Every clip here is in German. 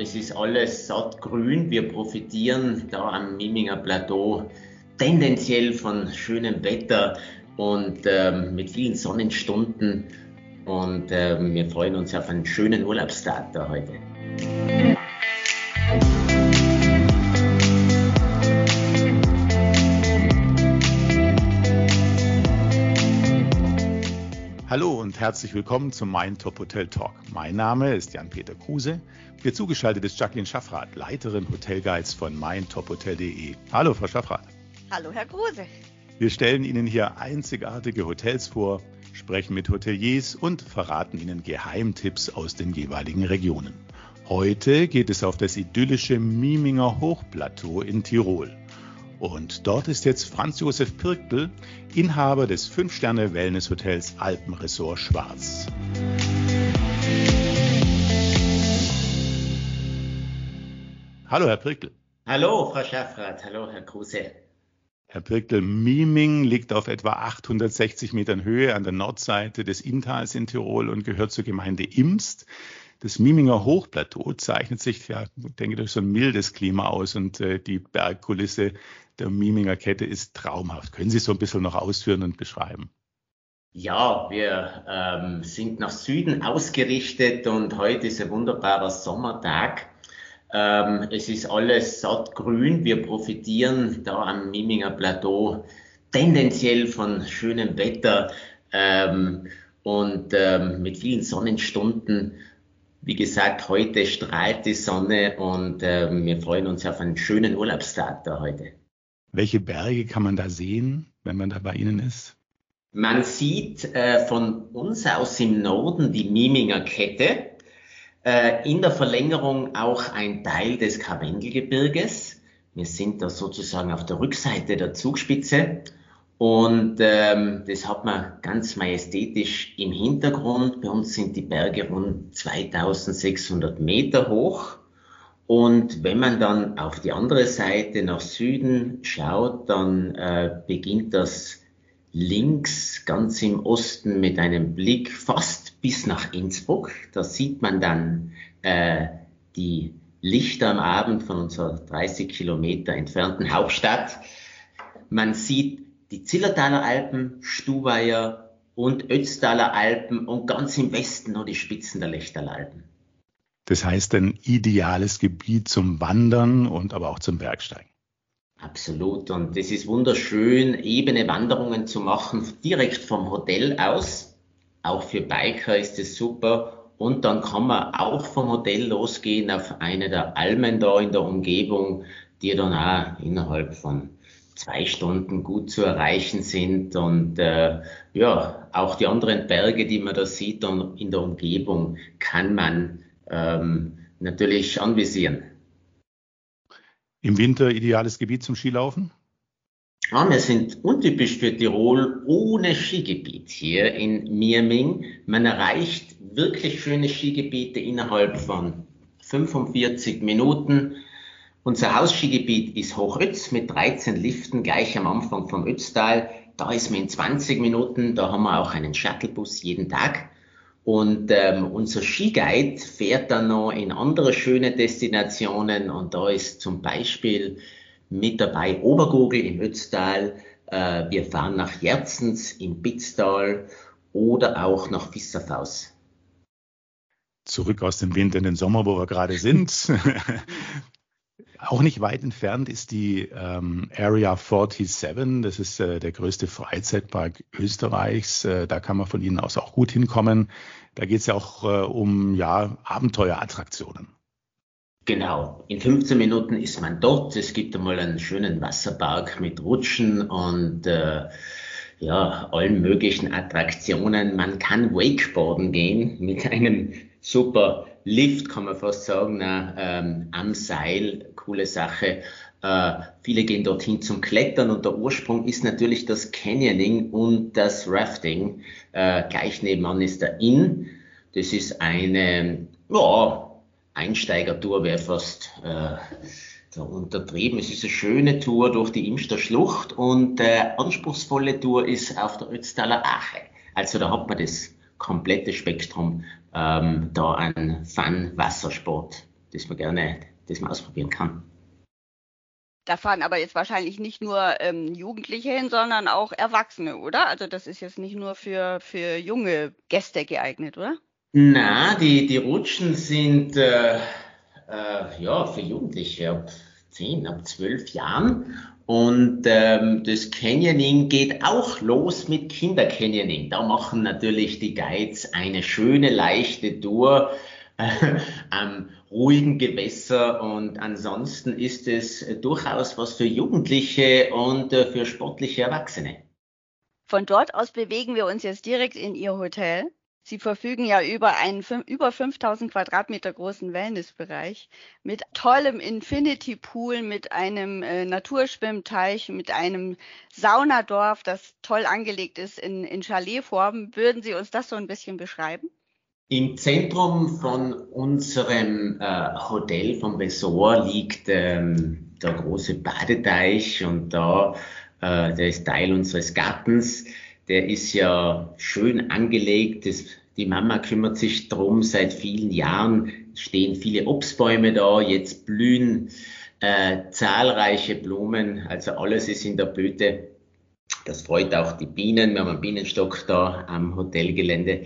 es ist alles sattgrün. Wir profitieren da am Miminger Plateau tendenziell von schönem Wetter und ähm, mit vielen Sonnenstunden. Und ähm, wir freuen uns auf einen schönen Urlaubstag da heute. Herzlich willkommen zum Mein Top Hotel Talk. Mein Name ist Jan-Peter Kruse. Mir zugeschaltet ist Jacqueline Schaffrath, Leiterin Hotelguides von meintophotel.de. Hallo, Frau Schaffrath. Hallo, Herr Kruse. Wir stellen Ihnen hier einzigartige Hotels vor, sprechen mit Hoteliers und verraten Ihnen Geheimtipps aus den jeweiligen Regionen. Heute geht es auf das idyllische Miminger Hochplateau in Tirol. Und dort ist jetzt Franz Josef Pirktl, Inhaber des 5-Sterne-Wellness-Hotels Alpenresort Schwarz. Hallo, Herr Pirktl. Hallo, Frau Schaffrath. Hallo, Herr Kruse. Herr Pirktl, Miming liegt auf etwa 860 Metern Höhe an der Nordseite des Inntals in Tirol und gehört zur Gemeinde Imst. Das Miminger Hochplateau zeichnet sich, ja, ich denke, durch so ein mildes Klima aus und äh, die Bergkulisse der Miminger Kette ist traumhaft. Können Sie so ein bisschen noch ausführen und beschreiben? Ja, wir ähm, sind nach Süden ausgerichtet und heute ist ein wunderbarer Sommertag. Ähm, es ist alles sattgrün. Wir profitieren da am Miminger Plateau tendenziell von schönem Wetter ähm, und ähm, mit vielen Sonnenstunden. Wie gesagt, heute strahlt die Sonne und äh, wir freuen uns auf einen schönen Urlaubstag da heute. Welche Berge kann man da sehen, wenn man da bei Ihnen ist? Man sieht äh, von uns aus im Norden die Miminger Kette, äh, in der Verlängerung auch ein Teil des Karwendelgebirges. Wir sind da sozusagen auf der Rückseite der Zugspitze und ähm, das hat man ganz majestätisch im Hintergrund. Bei uns sind die Berge rund 2600 Meter hoch. Und wenn man dann auf die andere Seite nach Süden schaut, dann äh, beginnt das links ganz im Osten mit einem Blick fast bis nach Innsbruck. Da sieht man dann äh, die Lichter am Abend von unserer 30 Kilometer entfernten Hauptstadt. Man sieht die Zillertaler Alpen, Stubaier und Ötztaler Alpen und ganz im Westen noch die Spitzen der Lechtaler Alpen. Das heißt ein ideales Gebiet zum Wandern und aber auch zum Bergsteigen. Absolut. Und es ist wunderschön, ebene Wanderungen zu machen, direkt vom Hotel aus. Auch für Biker ist es super. Und dann kann man auch vom Hotel losgehen auf eine der Almen da in der Umgebung, die dann auch innerhalb von zwei Stunden gut zu erreichen sind und äh, ja, auch die anderen Berge, die man da sieht und in der Umgebung, kann man ähm, natürlich anvisieren. Im Winter ideales Gebiet zum Skilaufen? Ja, wir sind untypisch für Tirol ohne Skigebiet hier in Mirming. Man erreicht wirklich schöne Skigebiete innerhalb von 45 Minuten. Unser Hausskigebiet ist Hochötz mit 13 Liften gleich am Anfang vom Ötztal. Da ist man in 20 Minuten, da haben wir auch einen Shuttlebus jeden Tag. Und ähm, unser Skiguide fährt dann noch in andere schöne Destinationen und da ist zum Beispiel mit dabei Obergurgel im Ötztal. Äh, wir fahren nach Jerzens im Bitztal oder auch nach Fisserfaus. Zurück aus dem Winter in den Sommer, wo wir gerade sind. Auch nicht weit entfernt ist die ähm, Area 47. Das ist äh, der größte Freizeitpark Österreichs. Äh, da kann man von Ihnen aus auch gut hinkommen. Da geht es ja auch äh, um ja, Abenteuerattraktionen. Genau, in 15 Minuten ist man dort. Es gibt einmal einen schönen Wasserpark mit Rutschen und äh, ja, allen möglichen Attraktionen. Man kann Wakeboarden gehen mit einem super Lift, kann man fast sagen, na, ähm, am Seil, coole Sache. Äh, viele gehen dorthin zum Klettern und der Ursprung ist natürlich das Canyoning und das Rafting. Äh, gleich nebenan ist der Inn. Das ist eine ja, Einsteigertour, wäre fast äh, da untertrieben. Es ist eine schöne Tour durch die Imster Schlucht und äh, anspruchsvolle Tour ist auf der Ötztaler Ache. Also da hat man das komplette Spektrum ähm, da an Fun-Wassersport das man gerne, das man ausprobieren kann. Da fahren aber jetzt wahrscheinlich nicht nur ähm, Jugendliche hin, sondern auch Erwachsene, oder? Also das ist jetzt nicht nur für, für junge Gäste geeignet, oder? Na, die, die Rutschen sind äh, äh, ja für Jugendliche ab 10, ab 12 Jahren. Und ähm, das Canyoning geht auch los mit Kindercanyoning. Da machen natürlich die Guides eine schöne, leichte Tour äh, am ruhigen Gewässer. Und ansonsten ist es durchaus was für Jugendliche und äh, für sportliche Erwachsene. Von dort aus bewegen wir uns jetzt direkt in Ihr Hotel. Sie verfügen ja über einen über 5000 Quadratmeter großen Wellnessbereich mit tollem Infinity Pool, mit einem äh, Naturschwimmteich, mit einem Saunadorf, das toll angelegt ist in, in Chaletform. Würden Sie uns das so ein bisschen beschreiben? Im Zentrum von unserem äh, Hotel, vom Resort, liegt ähm, der große Badeteich und da, äh, der ist Teil unseres Gartens. Der ist ja schön angelegt. Das, die Mama kümmert sich drum seit vielen Jahren. Stehen viele Obstbäume da. Jetzt blühen äh, zahlreiche Blumen. Also alles ist in der Blüte. Das freut auch die Bienen. Wir haben einen Bienenstock da am Hotelgelände.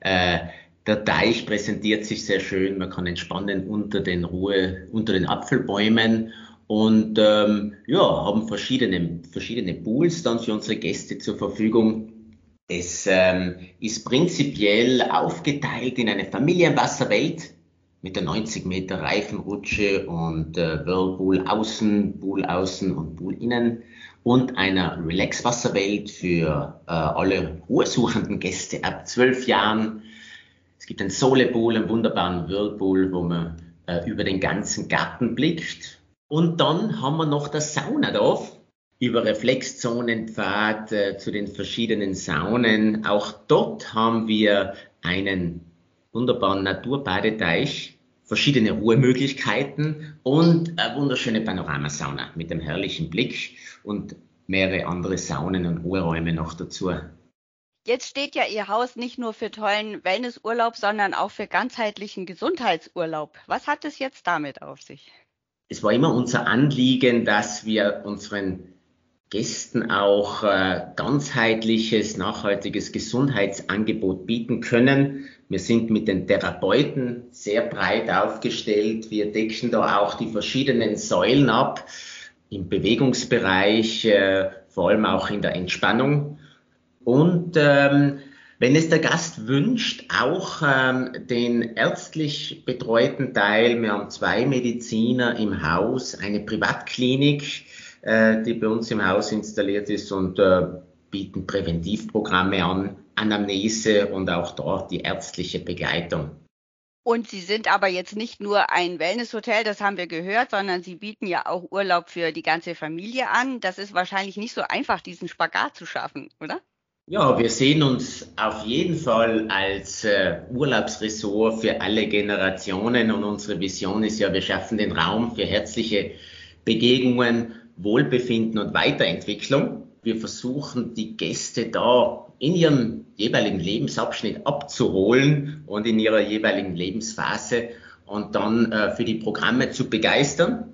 Äh, der Teich präsentiert sich sehr schön. Man kann entspannen unter den Ruhe, unter den Apfelbäumen und ähm, ja, haben verschiedene, verschiedene Pools dann für unsere Gäste zur Verfügung. Es ähm, ist prinzipiell aufgeteilt in eine Familienwasserwelt mit der 90 Meter Reifenrutsche und äh, Whirlpool außen, Pool außen und Pool innen und einer Relax-Wasserwelt für äh, alle ruhesuchenden Gäste ab zwölf Jahren es gibt einen Solepool, einen wunderbaren Whirlpool, wo man äh, über den ganzen Garten blickt. Und dann haben wir noch das Saunadorf über Reflexzonenpfad äh, zu den verschiedenen Saunen. Auch dort haben wir einen wunderbaren Naturbadeteich, verschiedene Ruhemöglichkeiten und eine wunderschöne Panoramasauna mit einem herrlichen Blick und mehrere andere Saunen und Ruheräume noch dazu. Jetzt steht ja Ihr Haus nicht nur für tollen Wellnessurlaub, sondern auch für ganzheitlichen Gesundheitsurlaub. Was hat es jetzt damit auf sich? Es war immer unser Anliegen, dass wir unseren Gästen auch äh, ganzheitliches, nachhaltiges Gesundheitsangebot bieten können. Wir sind mit den Therapeuten sehr breit aufgestellt. Wir decken da auch die verschiedenen Säulen ab im Bewegungsbereich, äh, vor allem auch in der Entspannung. Und ähm, wenn es der Gast wünscht, auch ähm, den ärztlich betreuten Teil. Wir haben zwei Mediziner im Haus, eine Privatklinik, äh, die bei uns im Haus installiert ist und äh, bieten Präventivprogramme an, Anamnese und auch dort die ärztliche Begleitung. Und Sie sind aber jetzt nicht nur ein Wellnesshotel, das haben wir gehört, sondern Sie bieten ja auch Urlaub für die ganze Familie an. Das ist wahrscheinlich nicht so einfach, diesen Spagat zu schaffen, oder? Ja, wir sehen uns auf jeden Fall als äh, Urlaubsressort für alle Generationen und unsere Vision ist ja, wir schaffen den Raum für herzliche Begegnungen, Wohlbefinden und Weiterentwicklung. Wir versuchen die Gäste da in ihrem jeweiligen Lebensabschnitt abzuholen und in ihrer jeweiligen Lebensphase und dann äh, für die Programme zu begeistern,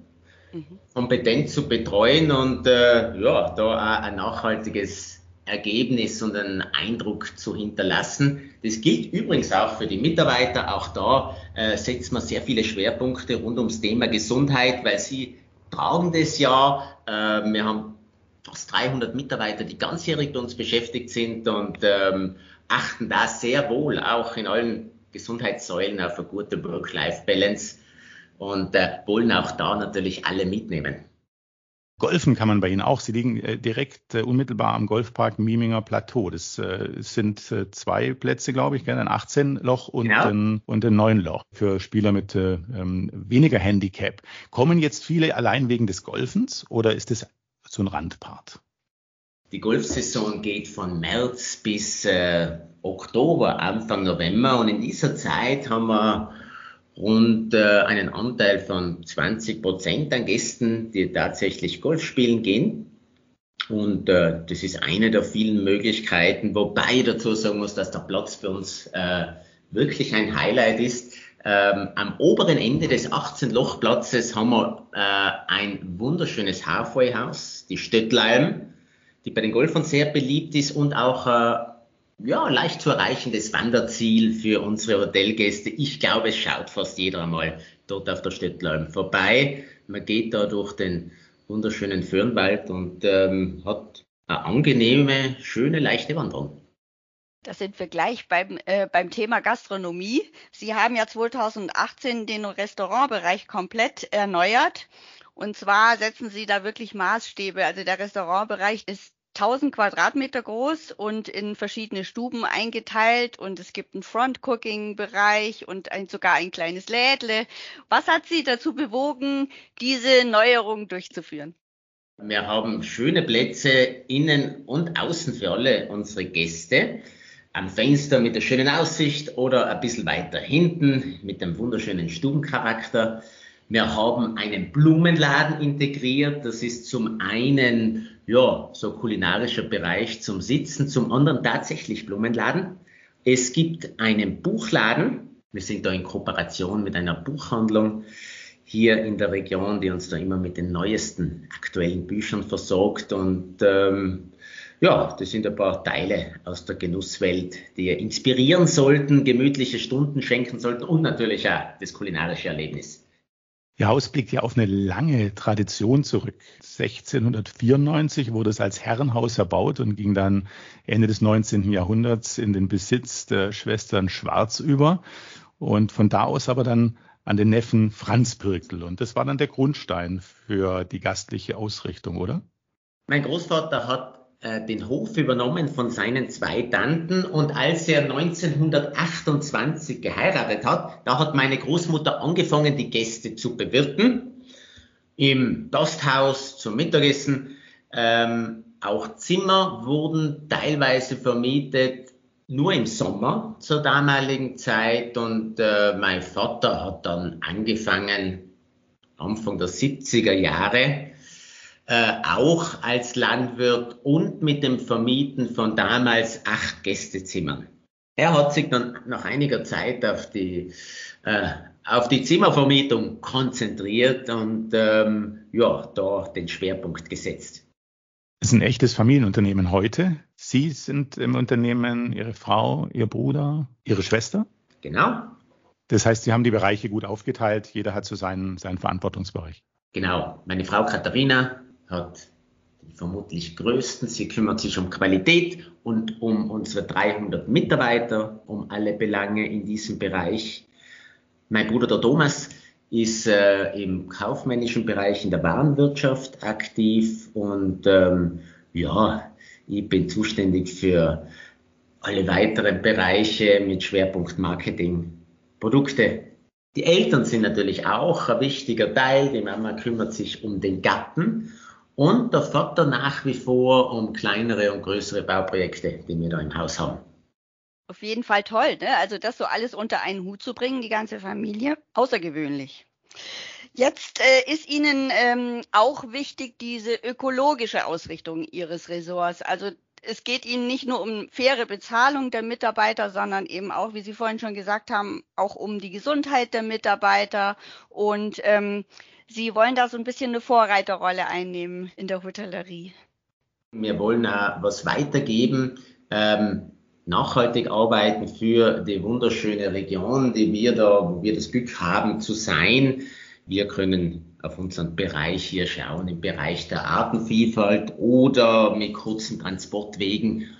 mhm. kompetent zu betreuen und äh, ja, da auch ein nachhaltiges Ergebnis und einen Eindruck zu hinterlassen. Das gilt übrigens auch für die Mitarbeiter. Auch da äh, setzen wir sehr viele Schwerpunkte rund ums Thema Gesundheit, weil sie tragen das ja. Äh, wir haben fast 300 Mitarbeiter, die ganzjährig bei uns beschäftigt sind und ähm, achten da sehr wohl auch in allen Gesundheitssäulen auf eine gute Work-Life-Balance und äh, wollen auch da natürlich alle mitnehmen. Golfen kann man bei Ihnen auch. Sie liegen äh, direkt äh, unmittelbar am Golfpark Mieminger Plateau. Das äh, sind äh, zwei Plätze, glaube ich, ein 18-Loch und, ja. ein, und ein 9-Loch für Spieler mit äh, ähm, weniger Handicap. Kommen jetzt viele allein wegen des Golfens oder ist das so ein Randpart? Die Golfsaison geht von März bis äh, Oktober, Anfang November und in dieser Zeit haben wir rund äh, einen Anteil von 20 Prozent an Gästen, die tatsächlich Golf spielen gehen. Und äh, das ist eine der vielen Möglichkeiten, wobei ich dazu sagen muss, dass der Platz für uns äh, wirklich ein Highlight ist. Ähm, am oberen Ende des 18-Loch-Platzes haben wir äh, ein wunderschönes Halfway-Haus, die Stöttleim, die bei den Golfern sehr beliebt ist und auch äh, ja, leicht zu erreichendes Wanderziel für unsere Hotelgäste. Ich glaube, es schaut fast jeder einmal dort auf der Stöttleim vorbei. Man geht da durch den wunderschönen Föhrenwald und ähm, hat eine angenehme, schöne, leichte Wanderung. Da sind wir gleich beim, äh, beim Thema Gastronomie. Sie haben ja 2018 den Restaurantbereich komplett erneuert. Und zwar setzen Sie da wirklich Maßstäbe. Also der Restaurantbereich ist 1000 Quadratmeter groß und in verschiedene Stuben eingeteilt und es gibt einen Front-Cooking-Bereich und ein, sogar ein kleines Lädle. Was hat Sie dazu bewogen, diese Neuerung durchzuführen? Wir haben schöne Plätze innen und außen für alle unsere Gäste am Fenster mit der schönen Aussicht oder ein bisschen weiter hinten mit dem wunderschönen Stubencharakter. Wir haben einen Blumenladen integriert. Das ist zum einen, ja, so kulinarischer Bereich zum Sitzen, zum anderen tatsächlich Blumenladen. Es gibt einen Buchladen. Wir sind da in Kooperation mit einer Buchhandlung hier in der Region, die uns da immer mit den neuesten aktuellen Büchern versorgt und ähm, ja, das sind ein paar Teile aus der Genusswelt, die inspirieren sollten, gemütliche Stunden schenken sollten und natürlich auch das kulinarische Erlebnis. Ihr Haus blickt ja auf eine lange Tradition zurück. 1694 wurde es als Herrenhaus erbaut und ging dann Ende des 19. Jahrhunderts in den Besitz der Schwestern Schwarz über und von da aus aber dann an den Neffen Franz Pirkel. Und das war dann der Grundstein für die gastliche Ausrichtung, oder? Mein Großvater hat den Hof übernommen von seinen zwei Tanten und als er 1928 geheiratet hat, da hat meine Großmutter angefangen, die Gäste zu bewirten. Im Gasthaus zum Mittagessen. Ähm, auch Zimmer wurden teilweise vermietet, nur im Sommer zur damaligen Zeit. Und äh, mein Vater hat dann angefangen, Anfang der 70er Jahre, äh, auch als Landwirt und mit dem Vermieten von damals acht Gästezimmern. Er hat sich dann nach einiger Zeit auf die, äh, auf die Zimmervermietung konzentriert und ähm, ja, da den Schwerpunkt gesetzt. Es ist ein echtes Familienunternehmen heute. Sie sind im Unternehmen, Ihre Frau, Ihr Bruder, Ihre Schwester? Genau. Das heißt, Sie haben die Bereiche gut aufgeteilt. Jeder hat so seinen, seinen Verantwortungsbereich. Genau. Meine Frau Katharina hat den vermutlich größten. Sie kümmert sich um Qualität und um unsere 300 Mitarbeiter, um alle Belange in diesem Bereich. Mein Bruder der Thomas ist äh, im kaufmännischen Bereich in der Warenwirtschaft aktiv und ähm, ja, ich bin zuständig für alle weiteren Bereiche mit Schwerpunkt Marketing, Produkte. Die Eltern sind natürlich auch ein wichtiger Teil. Die Mama kümmert sich um den Gatten und der Vater nach wie vor um kleinere und größere Bauprojekte, die wir da im Haus haben. Auf jeden Fall toll, ne? Also das so alles unter einen Hut zu bringen, die ganze Familie, außergewöhnlich. Jetzt äh, ist Ihnen ähm, auch wichtig diese ökologische Ausrichtung Ihres Ressorts. Also es geht Ihnen nicht nur um faire Bezahlung der Mitarbeiter, sondern eben auch, wie Sie vorhin schon gesagt haben, auch um die Gesundheit der Mitarbeiter. Und ähm, Sie wollen da so ein bisschen eine Vorreiterrolle einnehmen in der Hotellerie. Wir wollen auch was weitergeben, ähm, nachhaltig arbeiten für die wunderschöne Region, die wir da, wo wir das Glück haben zu sein. Wir können auf unseren Bereich hier schauen, im Bereich der Artenvielfalt oder mit kurzen Transportwegen.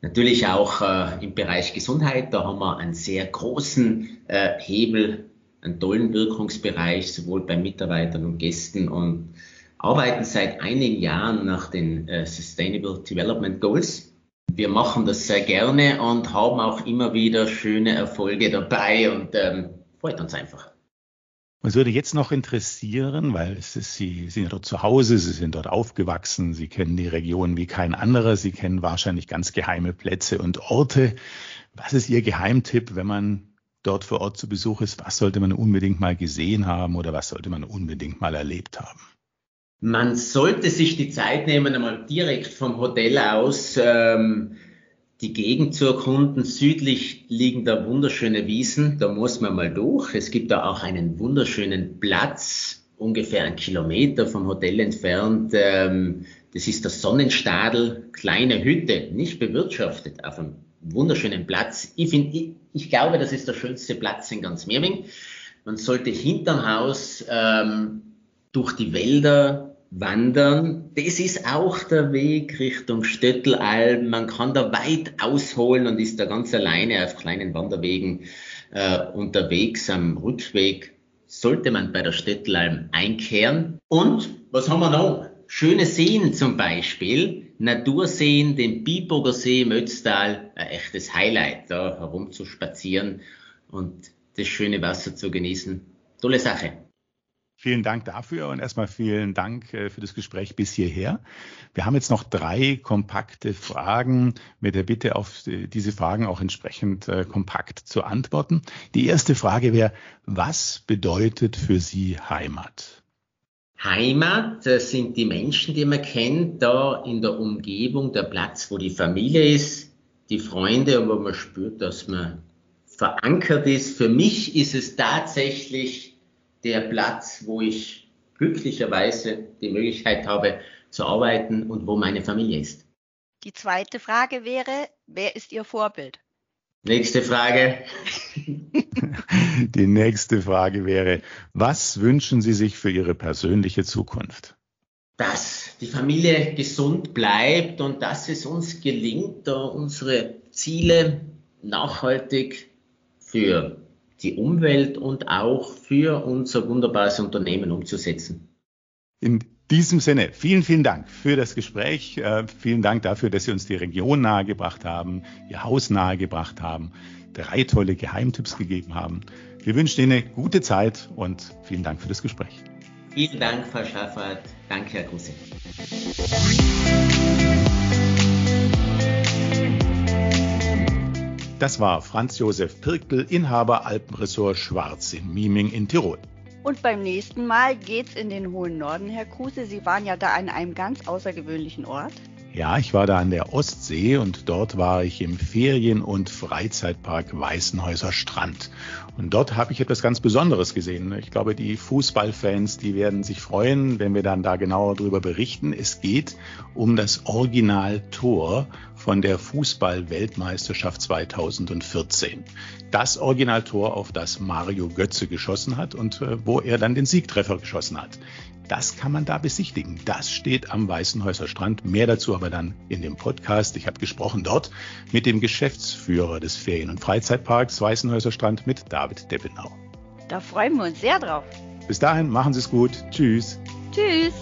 Natürlich auch äh, im Bereich Gesundheit, da haben wir einen sehr großen äh, Hebel einen tollen Wirkungsbereich, sowohl bei Mitarbeitern und Gästen und arbeiten seit einigen Jahren nach den äh, Sustainable Development Goals. Wir machen das sehr gerne und haben auch immer wieder schöne Erfolge dabei und ähm, freut uns einfach. Uns würde jetzt noch interessieren, weil ist, Sie sind dort zu Hause, Sie sind dort aufgewachsen, Sie kennen die Region wie kein anderer, Sie kennen wahrscheinlich ganz geheime Plätze und Orte. Was ist Ihr Geheimtipp, wenn man dort vor Ort zu Besuch ist, was sollte man unbedingt mal gesehen haben oder was sollte man unbedingt mal erlebt haben? Man sollte sich die Zeit nehmen, einmal direkt vom Hotel aus ähm, die Gegend zu erkunden. Südlich liegen da wunderschöne Wiesen, da muss man mal durch. Es gibt da auch einen wunderschönen Platz, ungefähr einen Kilometer vom Hotel entfernt. Ähm, das ist der Sonnenstadel, kleine Hütte, nicht bewirtschaftet, auf einem wunderschönen Platz. Ich, find, ich, ich glaube, das ist der schönste Platz in ganz Mirming. Man sollte hinterm Haus ähm, durch die Wälder wandern. Das ist auch der Weg Richtung Stöttelalm. Man kann da weit ausholen und ist da ganz alleine auf kleinen Wanderwegen äh, unterwegs. Am Rückweg sollte man bei der Stöttelalm einkehren. Und was haben wir noch? Schöne Seen zum Beispiel. Naturseen, den Biburger See im Ötztal, ein echtes Highlight, da herumzuspazieren und das schöne Wasser zu genießen. Tolle Sache. Vielen Dank dafür und erstmal vielen Dank äh, für das Gespräch bis hierher. Wir haben jetzt noch drei kompakte Fragen mit der Bitte, auf diese Fragen auch entsprechend äh, kompakt zu antworten. Die erste Frage wäre, was bedeutet für Sie Heimat? Heimat sind die Menschen, die man kennt, da in der Umgebung, der Platz, wo die Familie ist, die Freunde und wo man spürt, dass man verankert ist. Für mich ist es tatsächlich der Platz, wo ich glücklicherweise die Möglichkeit habe zu arbeiten und wo meine Familie ist. Die zweite Frage wäre, wer ist Ihr Vorbild? Nächste Frage. Die nächste Frage wäre, was wünschen Sie sich für Ihre persönliche Zukunft? Dass die Familie gesund bleibt und dass es uns gelingt, unsere Ziele nachhaltig für die Umwelt und auch für unser wunderbares Unternehmen umzusetzen. In diesem Sinne, vielen, vielen Dank für das Gespräch. Äh, vielen Dank dafür, dass Sie uns die Region nahegebracht haben, Ihr Haus nahegebracht haben, drei tolle Geheimtipps gegeben haben. Wir wünschen Ihnen eine gute Zeit und vielen Dank für das Gespräch. Vielen Dank, Frau Schaffert. Danke, Herr Grusse. Das war Franz Josef Pirkel, Inhaber Alpenressort Schwarz in Miming in Tirol. Und beim nächsten Mal geht's in den hohen Norden, Herr Kruse. Sie waren ja da an einem ganz außergewöhnlichen Ort. Ja, ich war da an der Ostsee und dort war ich im Ferien- und Freizeitpark Weißenhäuser Strand. Und dort habe ich etwas ganz Besonderes gesehen. Ich glaube, die Fußballfans, die werden sich freuen, wenn wir dann da genauer darüber berichten. Es geht um das Originaltor von der Fußball-Weltmeisterschaft 2014. Das Originaltor, auf das Mario Götze geschossen hat und äh, wo er dann den Siegtreffer geschossen hat. Das kann man da besichtigen. Das steht am Weißenhäuser Strand. Mehr dazu aber dann in dem Podcast. Ich habe gesprochen dort mit dem Geschäftsführer des Ferien- und Freizeitparks Weißenhäuser Strand mit David Deppenau. Da freuen wir uns sehr drauf. Bis dahin, machen Sie es gut. Tschüss. Tschüss.